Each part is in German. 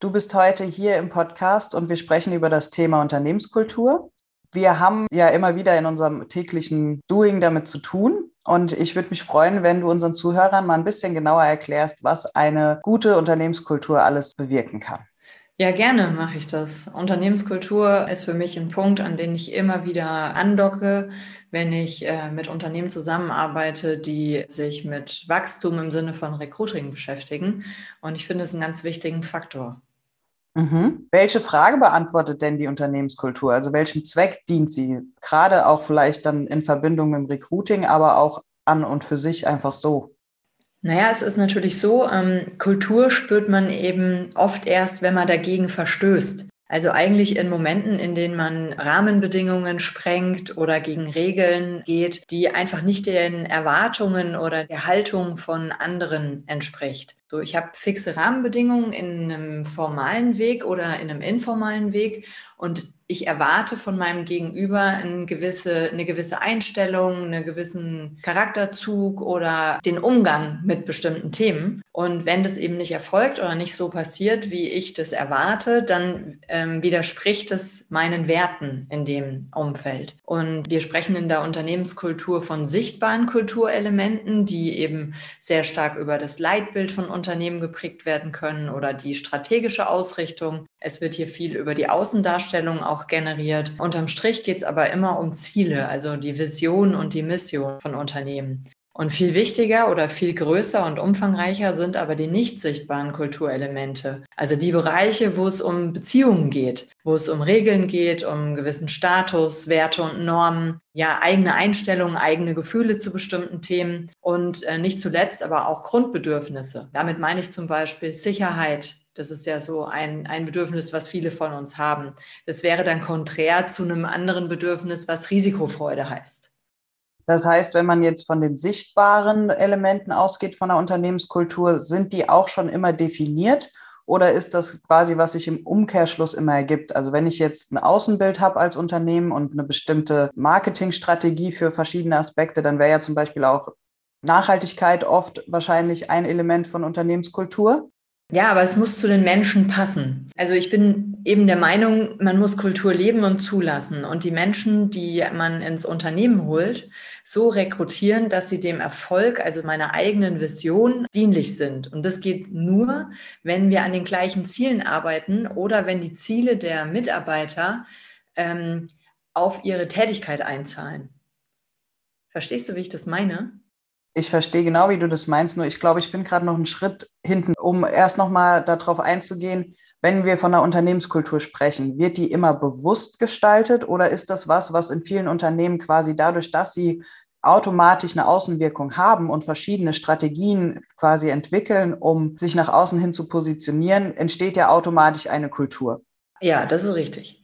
Du bist heute hier im Podcast und wir sprechen über das Thema Unternehmenskultur. Wir haben ja immer wieder in unserem täglichen Doing damit zu tun. Und ich würde mich freuen, wenn du unseren Zuhörern mal ein bisschen genauer erklärst, was eine gute Unternehmenskultur alles bewirken kann. Ja, gerne mache ich das. Unternehmenskultur ist für mich ein Punkt, an den ich immer wieder andocke, wenn ich äh, mit Unternehmen zusammenarbeite, die sich mit Wachstum im Sinne von Recruiting beschäftigen. Und ich finde es einen ganz wichtigen Faktor. Mhm. Welche Frage beantwortet denn die Unternehmenskultur? Also welchem Zweck dient sie? Gerade auch vielleicht dann in Verbindung mit dem Recruiting, aber auch an und für sich einfach so. Naja, es ist natürlich so, ähm, Kultur spürt man eben oft erst, wenn man dagegen verstößt. Also eigentlich in Momenten, in denen man Rahmenbedingungen sprengt oder gegen Regeln geht, die einfach nicht den Erwartungen oder der Haltung von anderen entspricht. So, ich habe fixe Rahmenbedingungen in einem formalen Weg oder in einem informalen Weg und ich erwarte von meinem Gegenüber eine gewisse, eine gewisse Einstellung, einen gewissen Charakterzug oder den Umgang mit bestimmten Themen. Und wenn das eben nicht erfolgt oder nicht so passiert, wie ich das erwarte, dann ähm, widerspricht es meinen Werten in dem Umfeld. Und wir sprechen in der Unternehmenskultur von sichtbaren Kulturelementen, die eben sehr stark über das Leitbild von Unternehmen geprägt werden können oder die strategische Ausrichtung. Es wird hier viel über die Außendarstellung auch generiert. Unterm Strich geht es aber immer um Ziele, also die Vision und die Mission von Unternehmen. Und viel wichtiger oder viel größer und umfangreicher sind aber die nicht sichtbaren Kulturelemente. Also die Bereiche, wo es um Beziehungen geht, wo es um Regeln geht, um gewissen Status, Werte und Normen, ja, eigene Einstellungen, eigene Gefühle zu bestimmten Themen und äh, nicht zuletzt aber auch Grundbedürfnisse. Damit meine ich zum Beispiel Sicherheit, das ist ja so ein, ein Bedürfnis, was viele von uns haben. Das wäre dann konträr zu einem anderen Bedürfnis, was Risikofreude heißt. Das heißt, wenn man jetzt von den sichtbaren Elementen ausgeht von der Unternehmenskultur, sind die auch schon immer definiert? Oder ist das quasi, was sich im Umkehrschluss immer ergibt? Also wenn ich jetzt ein Außenbild habe als Unternehmen und eine bestimmte Marketingstrategie für verschiedene Aspekte, dann wäre ja zum Beispiel auch Nachhaltigkeit oft wahrscheinlich ein Element von Unternehmenskultur. Ja, aber es muss zu den Menschen passen. Also ich bin eben der Meinung, man muss Kultur leben und zulassen und die Menschen, die man ins Unternehmen holt, so rekrutieren, dass sie dem Erfolg, also meiner eigenen Vision, dienlich sind. Und das geht nur, wenn wir an den gleichen Zielen arbeiten oder wenn die Ziele der Mitarbeiter ähm, auf ihre Tätigkeit einzahlen. Verstehst du, wie ich das meine? Ich verstehe genau, wie du das meinst, nur ich glaube, ich bin gerade noch einen Schritt hinten, um erst nochmal darauf einzugehen, wenn wir von der Unternehmenskultur sprechen, wird die immer bewusst gestaltet oder ist das was, was in vielen Unternehmen quasi dadurch, dass sie automatisch eine Außenwirkung haben und verschiedene Strategien quasi entwickeln, um sich nach außen hin zu positionieren, entsteht ja automatisch eine Kultur. Ja, das ist richtig.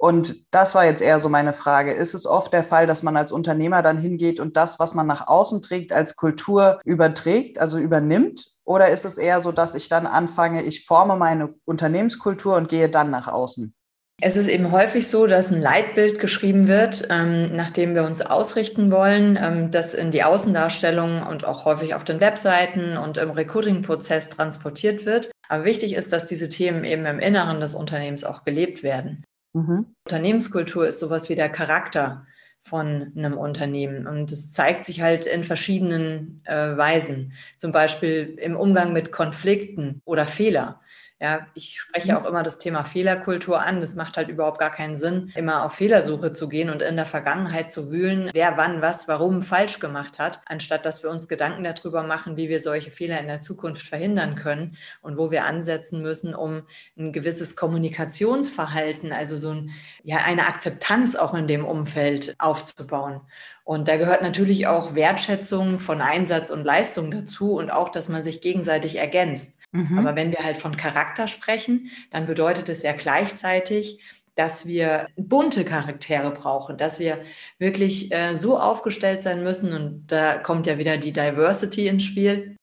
Und das war jetzt eher so meine Frage. Ist es oft der Fall, dass man als Unternehmer dann hingeht und das, was man nach außen trägt, als Kultur überträgt, also übernimmt? Oder ist es eher so, dass ich dann anfange, ich forme meine Unternehmenskultur und gehe dann nach außen? Es ist eben häufig so, dass ein Leitbild geschrieben wird, ähm, nach dem wir uns ausrichten wollen, ähm, das in die Außendarstellung und auch häufig auf den Webseiten und im Recruiting-Prozess transportiert wird. Aber wichtig ist, dass diese Themen eben im Inneren des Unternehmens auch gelebt werden. Mhm. Unternehmenskultur ist sowas wie der Charakter von einem Unternehmen. Und es zeigt sich halt in verschiedenen äh, Weisen. Zum Beispiel im Umgang mit Konflikten oder Fehler. Ja, ich spreche mhm. auch immer das Thema Fehlerkultur an. Das macht halt überhaupt gar keinen Sinn, immer auf Fehlersuche zu gehen und in der Vergangenheit zu wühlen, wer wann was, warum falsch gemacht hat, anstatt dass wir uns Gedanken darüber machen, wie wir solche Fehler in der Zukunft verhindern können und wo wir ansetzen müssen, um ein gewisses Kommunikationsverhalten, also so ein, ja, eine Akzeptanz auch in dem Umfeld aufzubauen. Und da gehört natürlich auch Wertschätzung von Einsatz und Leistung dazu und auch, dass man sich gegenseitig ergänzt. Mhm. Aber wenn wir halt von Charakter sprechen, dann bedeutet es ja gleichzeitig, dass wir bunte Charaktere brauchen, dass wir wirklich äh, so aufgestellt sein müssen, und da kommt ja wieder die Diversity ins Spiel,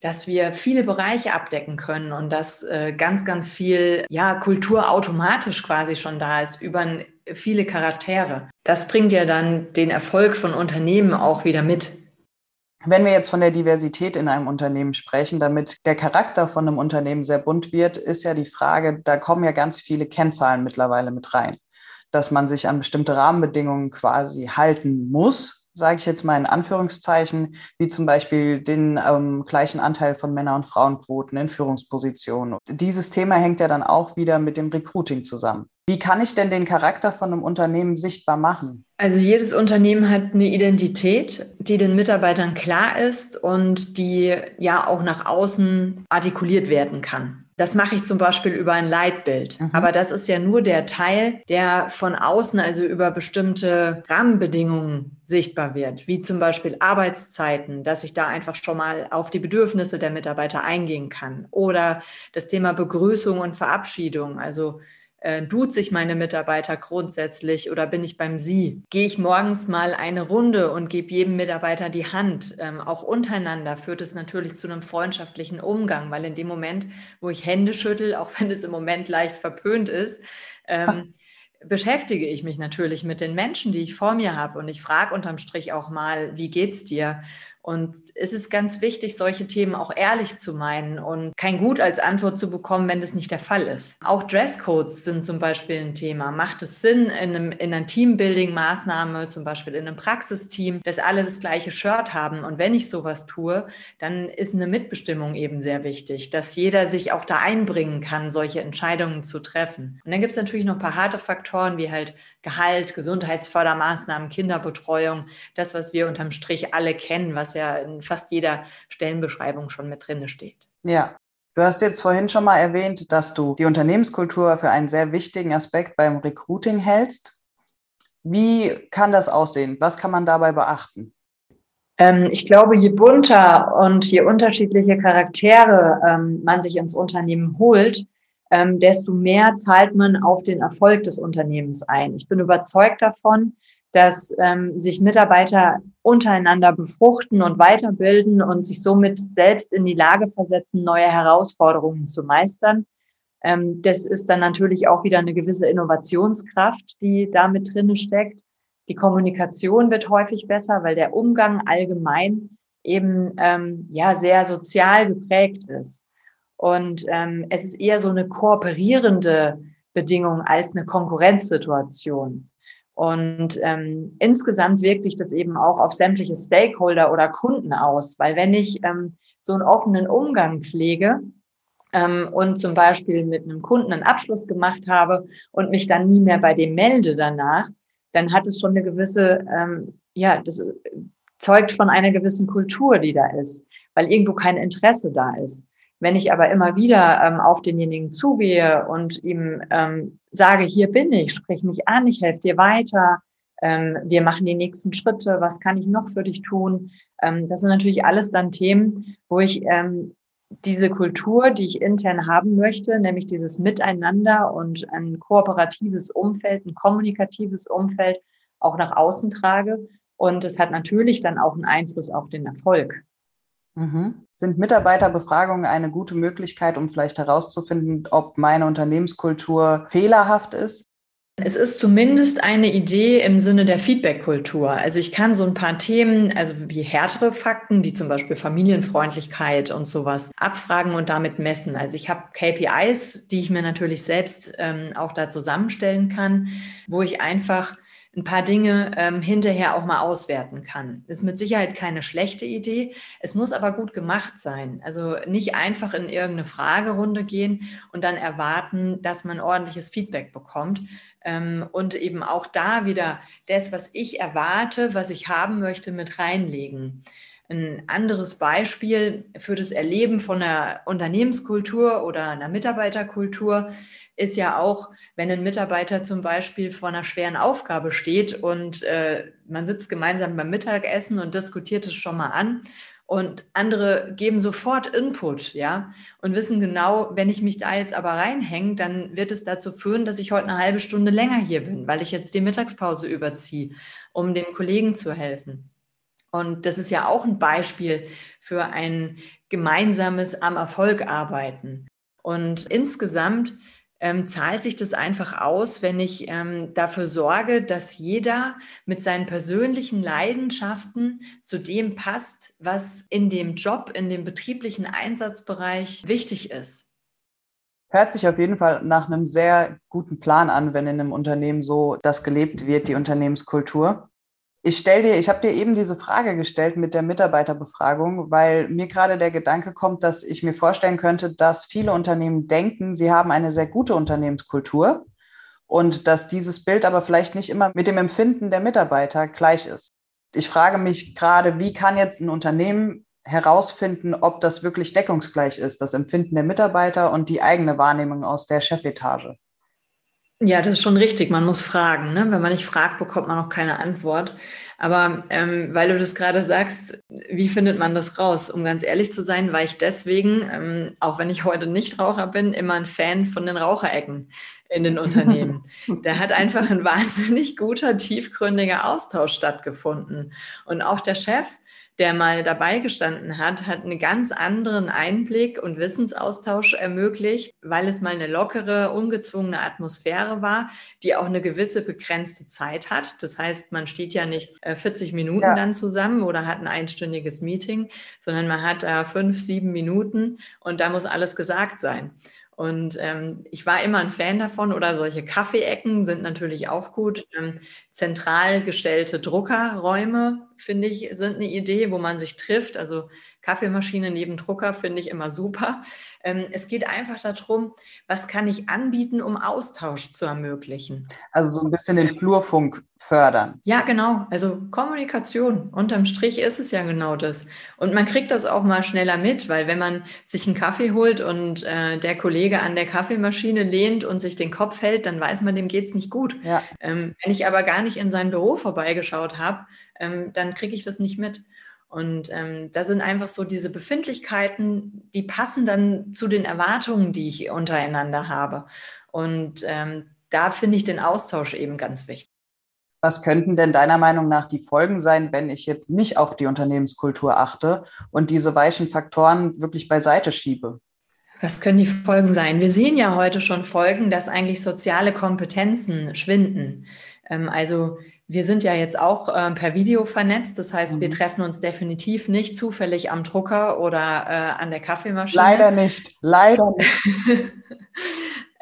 dass wir viele Bereiche abdecken können und dass äh, ganz, ganz viel ja, Kultur automatisch quasi schon da ist über viele Charaktere. Das bringt ja dann den Erfolg von Unternehmen auch wieder mit. Wenn wir jetzt von der Diversität in einem Unternehmen sprechen, damit der Charakter von einem Unternehmen sehr bunt wird, ist ja die Frage, da kommen ja ganz viele Kennzahlen mittlerweile mit rein, dass man sich an bestimmte Rahmenbedingungen quasi halten muss, sage ich jetzt mal in Anführungszeichen, wie zum Beispiel den ähm, gleichen Anteil von Männer- und Frauenquoten in Führungspositionen. Dieses Thema hängt ja dann auch wieder mit dem Recruiting zusammen. Wie kann ich denn den Charakter von einem Unternehmen sichtbar machen? Also jedes Unternehmen hat eine Identität, die den Mitarbeitern klar ist und die ja auch nach außen artikuliert werden kann. Das mache ich zum Beispiel über ein Leitbild. Mhm. Aber das ist ja nur der Teil, der von außen, also über bestimmte Rahmenbedingungen sichtbar wird, wie zum Beispiel Arbeitszeiten, dass ich da einfach schon mal auf die Bedürfnisse der Mitarbeiter eingehen kann. Oder das Thema Begrüßung und Verabschiedung. Also äh, duze ich meine Mitarbeiter grundsätzlich oder bin ich beim Sie? Gehe ich morgens mal eine Runde und gebe jedem Mitarbeiter die Hand? Ähm, auch untereinander führt es natürlich zu einem freundschaftlichen Umgang, weil in dem Moment, wo ich Hände schüttel, auch wenn es im Moment leicht verpönt ist, ähm, beschäftige ich mich natürlich mit den Menschen, die ich vor mir habe und ich frage unterm Strich auch mal, wie geht's dir? Und es ist ganz wichtig, solche Themen auch ehrlich zu meinen und kein Gut als Antwort zu bekommen, wenn das nicht der Fall ist. Auch Dresscodes sind zum Beispiel ein Thema. Macht es Sinn, in, einem, in einer Teambuilding-Maßnahme, zum Beispiel in einem Praxisteam, dass alle das gleiche Shirt haben? Und wenn ich sowas tue, dann ist eine Mitbestimmung eben sehr wichtig, dass jeder sich auch da einbringen kann, solche Entscheidungen zu treffen. Und dann gibt es natürlich noch ein paar harte Faktoren, wie halt Gehalt, Gesundheitsfördermaßnahmen, Kinderbetreuung, das, was wir unterm Strich alle kennen, was ja in fast jeder Stellenbeschreibung schon mit drin steht. Ja. Du hast jetzt vorhin schon mal erwähnt, dass du die Unternehmenskultur für einen sehr wichtigen Aspekt beim Recruiting hältst. Wie kann das aussehen? Was kann man dabei beachten? Ähm, ich glaube, je bunter und je unterschiedliche Charaktere ähm, man sich ins Unternehmen holt, ähm, desto mehr zahlt man auf den Erfolg des Unternehmens ein. Ich bin überzeugt davon, dass ähm, sich Mitarbeiter untereinander befruchten und weiterbilden und sich somit selbst in die Lage versetzen, neue Herausforderungen zu meistern. Ähm, das ist dann natürlich auch wieder eine gewisse Innovationskraft, die da mit drinne steckt. Die Kommunikation wird häufig besser, weil der Umgang allgemein eben ähm, ja sehr sozial geprägt ist. Und ähm, es ist eher so eine kooperierende Bedingung als eine Konkurrenzsituation. Und ähm, insgesamt wirkt sich das eben auch auf sämtliche Stakeholder oder Kunden aus, weil wenn ich ähm, so einen offenen Umgang pflege ähm, und zum Beispiel mit einem Kunden einen Abschluss gemacht habe und mich dann nie mehr bei dem melde danach, dann hat es schon eine gewisse, ähm, ja, das zeugt von einer gewissen Kultur, die da ist, weil irgendwo kein Interesse da ist. Wenn ich aber immer wieder ähm, auf denjenigen zugehe und ihm ähm, sage, hier bin ich, sprich mich an, ich helfe dir weiter, ähm, wir machen die nächsten Schritte, was kann ich noch für dich tun? Ähm, das sind natürlich alles dann Themen, wo ich ähm, diese Kultur, die ich intern haben möchte, nämlich dieses Miteinander und ein kooperatives Umfeld, ein kommunikatives Umfeld auch nach außen trage. Und es hat natürlich dann auch einen Einfluss auf den Erfolg. Mhm. Sind Mitarbeiterbefragungen eine gute Möglichkeit, um vielleicht herauszufinden, ob meine Unternehmenskultur fehlerhaft ist? Es ist zumindest eine Idee im Sinne der Feedback-Kultur. Also ich kann so ein paar Themen, also wie härtere Fakten, wie zum Beispiel Familienfreundlichkeit und sowas, abfragen und damit messen. Also ich habe KPIs, die ich mir natürlich selbst ähm, auch da zusammenstellen kann, wo ich einfach ein paar Dinge ähm, hinterher auch mal auswerten kann. Ist mit Sicherheit keine schlechte Idee. Es muss aber gut gemacht sein. Also nicht einfach in irgendeine Fragerunde gehen und dann erwarten, dass man ordentliches Feedback bekommt. Ähm, und eben auch da wieder das, was ich erwarte, was ich haben möchte, mit reinlegen. Ein anderes Beispiel für das Erleben von einer Unternehmenskultur oder einer Mitarbeiterkultur ist ja auch, wenn ein Mitarbeiter zum Beispiel vor einer schweren Aufgabe steht und äh, man sitzt gemeinsam beim Mittagessen und diskutiert es schon mal an und andere geben sofort Input, ja, und wissen genau, wenn ich mich da jetzt aber reinhänge, dann wird es dazu führen, dass ich heute eine halbe Stunde länger hier bin, weil ich jetzt die Mittagspause überziehe, um dem Kollegen zu helfen. Und das ist ja auch ein Beispiel für ein gemeinsames am Erfolg arbeiten. Und insgesamt ähm, zahlt sich das einfach aus, wenn ich ähm, dafür sorge, dass jeder mit seinen persönlichen Leidenschaften zu dem passt, was in dem Job, in dem betrieblichen Einsatzbereich wichtig ist. Hört sich auf jeden Fall nach einem sehr guten Plan an, wenn in einem Unternehmen so das gelebt wird, die Unternehmenskultur. Ich stell dir, ich habe dir eben diese Frage gestellt mit der Mitarbeiterbefragung, weil mir gerade der Gedanke kommt, dass ich mir vorstellen könnte, dass viele Unternehmen denken, sie haben eine sehr gute Unternehmenskultur und dass dieses Bild aber vielleicht nicht immer mit dem Empfinden der Mitarbeiter gleich ist. Ich frage mich gerade, wie kann jetzt ein Unternehmen herausfinden, ob das wirklich deckungsgleich ist, das Empfinden der Mitarbeiter und die eigene Wahrnehmung aus der Chefetage? Ja, das ist schon richtig. Man muss fragen. Ne? Wenn man nicht fragt, bekommt man auch keine Antwort. Aber ähm, weil du das gerade sagst, wie findet man das raus? Um ganz ehrlich zu sein, war ich deswegen, ähm, auch wenn ich heute nicht Raucher bin, immer ein Fan von den Raucherecken in den Unternehmen. da hat einfach ein wahnsinnig guter, tiefgründiger Austausch stattgefunden. Und auch der Chef, der mal dabei gestanden hat, hat einen ganz anderen Einblick und Wissensaustausch ermöglicht, weil es mal eine lockere, ungezwungene Atmosphäre war, die auch eine gewisse begrenzte Zeit hat. Das heißt, man steht ja nicht 40 äh, Minuten ja. dann zusammen oder hat ein einstündiges Meeting, sondern man hat äh, fünf, sieben Minuten und da muss alles gesagt sein. Und ähm, ich war immer ein Fan davon oder solche Kaffeeecken sind natürlich auch gut. Ähm, zentral gestellte Druckerräume, finde ich, sind eine Idee, wo man sich trifft. Also Kaffeemaschine neben Drucker finde ich immer super. Ähm, es geht einfach darum, was kann ich anbieten, um Austausch zu ermöglichen. Also so ein bisschen den Flurfunk fördern. Ja, genau. Also Kommunikation. Unterm Strich ist es ja genau das. Und man kriegt das auch mal schneller mit, weil wenn man sich einen Kaffee holt und äh, der Kollege an der Kaffeemaschine lehnt und sich den Kopf hält, dann weiß man, dem geht es nicht gut. Ja. Ähm, wenn ich aber gar nicht in sein Büro vorbeigeschaut habe, ähm, dann kriege ich das nicht mit. Und ähm, da sind einfach so diese Befindlichkeiten, die passen dann zu den Erwartungen, die ich untereinander habe. Und ähm, da finde ich den Austausch eben ganz wichtig. Was könnten denn deiner Meinung nach die Folgen sein, wenn ich jetzt nicht auf die Unternehmenskultur achte und diese weichen Faktoren wirklich beiseite schiebe? Was können die Folgen sein? Wir sehen ja heute schon Folgen, dass eigentlich soziale Kompetenzen schwinden. Ähm, also wir sind ja jetzt auch äh, per Video vernetzt. Das heißt, mhm. wir treffen uns definitiv nicht zufällig am Drucker oder äh, an der Kaffeemaschine. Leider nicht. Leider nicht.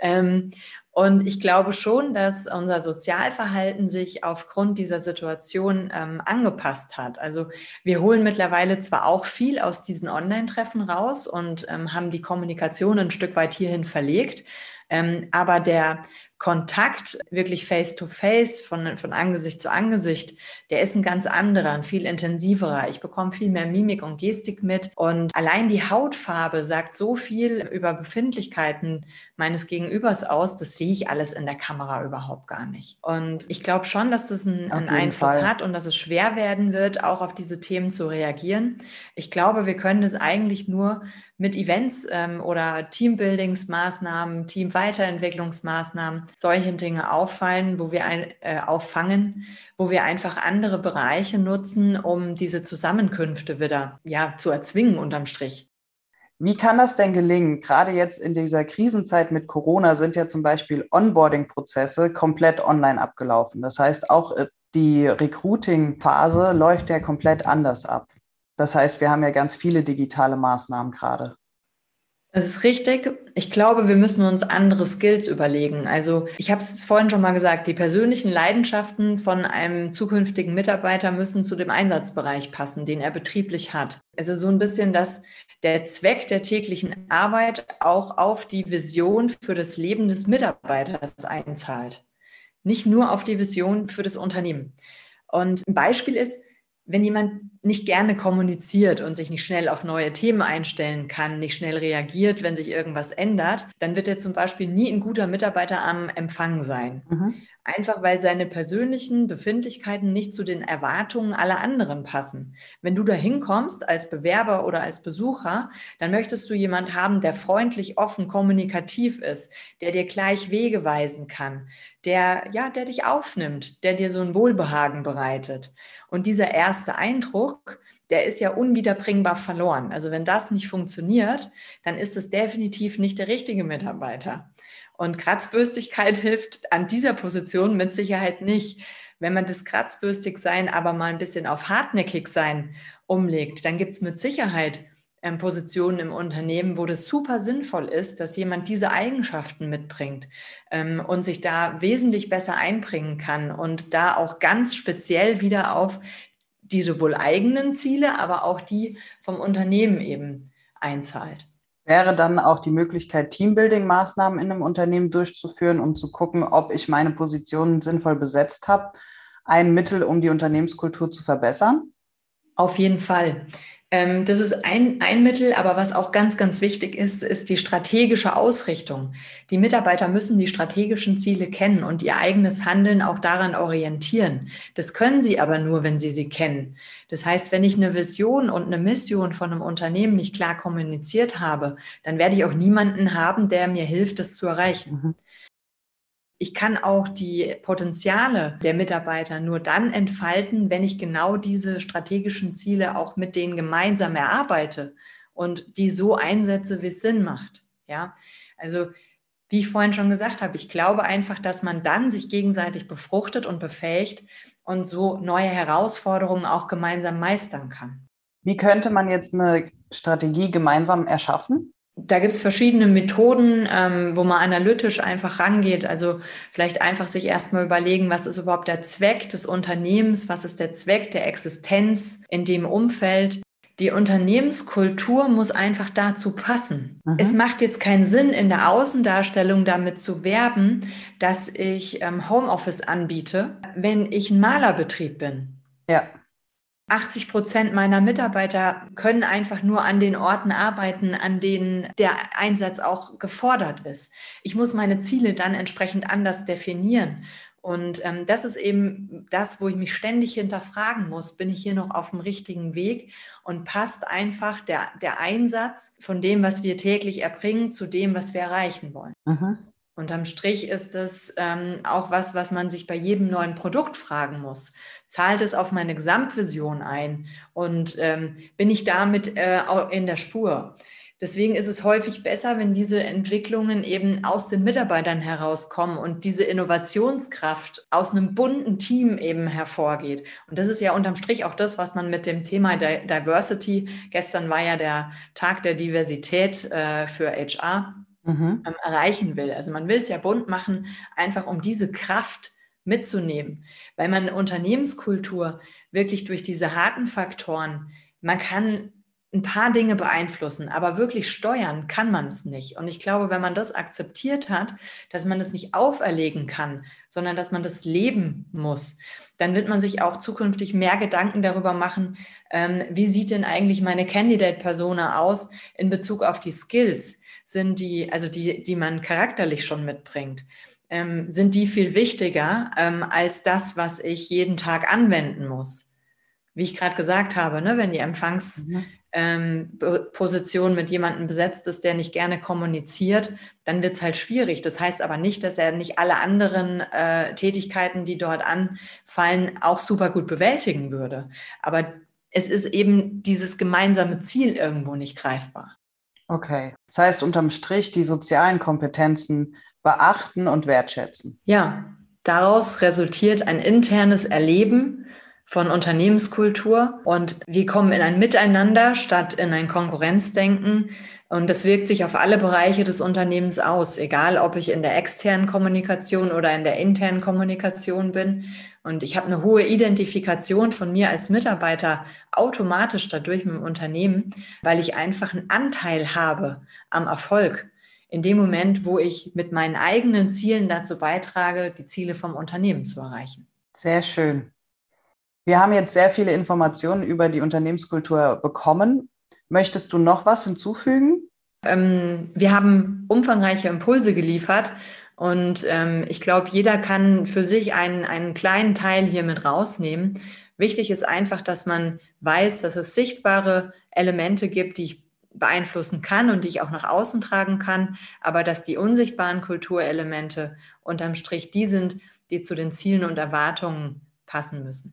und ich glaube schon, dass unser Sozialverhalten sich aufgrund dieser Situation ähm, angepasst hat. Also wir holen mittlerweile zwar auch viel aus diesen Online-Treffen raus und ähm, haben die Kommunikation ein Stück weit hierhin verlegt, ähm, aber der Kontakt wirklich face-to-face, von, von Angesicht zu Angesicht, der ist ein ganz anderer, ein viel intensiverer. Ich bekomme viel mehr Mimik und Gestik mit. Und allein die Hautfarbe sagt so viel über Befindlichkeiten meines Gegenübers aus, das sehe ich alles in der Kamera überhaupt gar nicht. Und ich glaube schon, dass das einen, einen Einfluss Fall. hat und dass es schwer werden wird, auch auf diese Themen zu reagieren. Ich glaube, wir können das eigentlich nur mit Events ähm, oder Teambuildingsmaßnahmen, Teamweiterentwicklungsmaßnahmen, solche Dinge auffallen, wo wir ein, äh, auffangen, wo wir einfach andere Bereiche nutzen, um diese Zusammenkünfte wieder ja, zu erzwingen unterm Strich. Wie kann das denn gelingen? Gerade jetzt in dieser Krisenzeit mit Corona sind ja zum Beispiel Onboarding-Prozesse komplett online abgelaufen. Das heißt, auch äh, die Recruiting-Phase läuft ja komplett anders ab. Das heißt, wir haben ja ganz viele digitale Maßnahmen gerade. Das ist richtig. Ich glaube, wir müssen uns andere Skills überlegen. Also ich habe es vorhin schon mal gesagt, die persönlichen Leidenschaften von einem zukünftigen Mitarbeiter müssen zu dem Einsatzbereich passen, den er betrieblich hat. Also so ein bisschen, dass der Zweck der täglichen Arbeit auch auf die Vision für das Leben des Mitarbeiters einzahlt. Nicht nur auf die Vision für das Unternehmen. Und ein Beispiel ist, wenn jemand nicht gerne kommuniziert und sich nicht schnell auf neue Themen einstellen kann, nicht schnell reagiert, wenn sich irgendwas ändert, dann wird er zum Beispiel nie ein guter Mitarbeiter am Empfang sein. Mhm. Einfach weil seine persönlichen Befindlichkeiten nicht zu den Erwartungen aller anderen passen. Wenn du da hinkommst als Bewerber oder als Besucher, dann möchtest du jemand haben, der freundlich, offen, kommunikativ ist, der dir gleich Wege weisen kann, der, ja, der dich aufnimmt, der dir so ein Wohlbehagen bereitet. Und dieser erste Eindruck, der ist ja unwiederbringbar verloren. Also wenn das nicht funktioniert, dann ist es definitiv nicht der richtige Mitarbeiter. Und Kratzbürstigkeit hilft an dieser Position mit Sicherheit nicht. Wenn man das kratzbürstig sein aber mal ein bisschen auf hartnäckig sein umlegt, dann gibt es mit Sicherheit ähm, Positionen im Unternehmen, wo das super sinnvoll ist, dass jemand diese Eigenschaften mitbringt ähm, und sich da wesentlich besser einbringen kann und da auch ganz speziell wieder auf die sowohl eigenen Ziele, aber auch die vom Unternehmen eben einzahlt. Wäre dann auch die Möglichkeit, Teambuilding-Maßnahmen in einem Unternehmen durchzuführen, um zu gucken, ob ich meine Positionen sinnvoll besetzt habe, ein Mittel, um die Unternehmenskultur zu verbessern? Auf jeden Fall. Ähm, das ist ein, ein Mittel, aber was auch ganz, ganz wichtig ist, ist die strategische Ausrichtung. Die Mitarbeiter müssen die strategischen Ziele kennen und ihr eigenes Handeln auch daran orientieren. Das können sie aber nur, wenn sie sie kennen. Das heißt, wenn ich eine Vision und eine Mission von einem Unternehmen nicht klar kommuniziert habe, dann werde ich auch niemanden haben, der mir hilft, das zu erreichen. Ich kann auch die Potenziale der Mitarbeiter nur dann entfalten, wenn ich genau diese strategischen Ziele auch mit denen gemeinsam erarbeite und die so einsetze, wie es Sinn macht. Ja, also wie ich vorhin schon gesagt habe, ich glaube einfach, dass man dann sich gegenseitig befruchtet und befähigt und so neue Herausforderungen auch gemeinsam meistern kann. Wie könnte man jetzt eine Strategie gemeinsam erschaffen? Da gibt es verschiedene Methoden, ähm, wo man analytisch einfach rangeht. Also vielleicht einfach sich erstmal überlegen, was ist überhaupt der Zweck des Unternehmens, was ist der Zweck der Existenz in dem Umfeld. Die Unternehmenskultur muss einfach dazu passen. Mhm. Es macht jetzt keinen Sinn, in der Außendarstellung damit zu werben, dass ich ähm, Homeoffice anbiete, wenn ich ein Malerbetrieb bin. Ja. 80 Prozent meiner Mitarbeiter können einfach nur an den Orten arbeiten, an denen der Einsatz auch gefordert ist. Ich muss meine Ziele dann entsprechend anders definieren. Und ähm, das ist eben das, wo ich mich ständig hinterfragen muss, bin ich hier noch auf dem richtigen Weg und passt einfach der, der Einsatz von dem, was wir täglich erbringen, zu dem, was wir erreichen wollen. Mhm. Unterm Strich ist es ähm, auch was, was man sich bei jedem neuen Produkt fragen muss. Zahlt es auf meine Gesamtvision ein und ähm, bin ich damit äh, in der Spur? Deswegen ist es häufig besser, wenn diese Entwicklungen eben aus den Mitarbeitern herauskommen und diese Innovationskraft aus einem bunten Team eben hervorgeht. Und das ist ja unterm Strich auch das, was man mit dem Thema Diversity, gestern war ja der Tag der Diversität äh, für HR, mhm. ähm, erreichen will. Also man will es ja bunt machen, einfach um diese Kraft mitzunehmen, weil man Unternehmenskultur wirklich durch diese harten Faktoren, man kann ein paar Dinge beeinflussen, aber wirklich steuern kann man es nicht. Und ich glaube, wenn man das akzeptiert hat, dass man das nicht auferlegen kann, sondern dass man das leben muss, dann wird man sich auch zukünftig mehr Gedanken darüber machen, ähm, wie sieht denn eigentlich meine Candidate-Persona aus in Bezug auf die Skills sind die, also die, die man charakterlich schon mitbringt, ähm, sind die viel wichtiger ähm, als das, was ich jeden Tag anwenden muss. Wie ich gerade gesagt habe, ne, wenn die Empfangsposition mhm. ähm, mit jemandem besetzt ist, der nicht gerne kommuniziert, dann wird es halt schwierig. Das heißt aber nicht, dass er nicht alle anderen äh, Tätigkeiten, die dort anfallen, auch super gut bewältigen würde. Aber es ist eben dieses gemeinsame Ziel irgendwo nicht greifbar. Okay. Das heißt, unterm Strich die sozialen Kompetenzen beachten und wertschätzen. Ja, daraus resultiert ein internes Erleben von Unternehmenskultur und wir kommen in ein Miteinander statt in ein Konkurrenzdenken. Und das wirkt sich auf alle Bereiche des Unternehmens aus, egal ob ich in der externen Kommunikation oder in der internen Kommunikation bin. Und ich habe eine hohe Identifikation von mir als Mitarbeiter automatisch dadurch mit dem Unternehmen, weil ich einfach einen Anteil habe am Erfolg. In dem Moment, wo ich mit meinen eigenen Zielen dazu beitrage, die Ziele vom Unternehmen zu erreichen. Sehr schön. Wir haben jetzt sehr viele Informationen über die Unternehmenskultur bekommen. Möchtest du noch was hinzufügen? Ähm, wir haben umfangreiche Impulse geliefert Und ähm, ich glaube, jeder kann für sich einen, einen kleinen Teil hier mit rausnehmen. Wichtig ist einfach, dass man weiß, dass es sichtbare Elemente gibt, die ich beeinflussen kann und die ich auch nach außen tragen kann, aber dass die unsichtbaren Kulturelemente unterm Strich die sind, die zu den Zielen und Erwartungen passen müssen.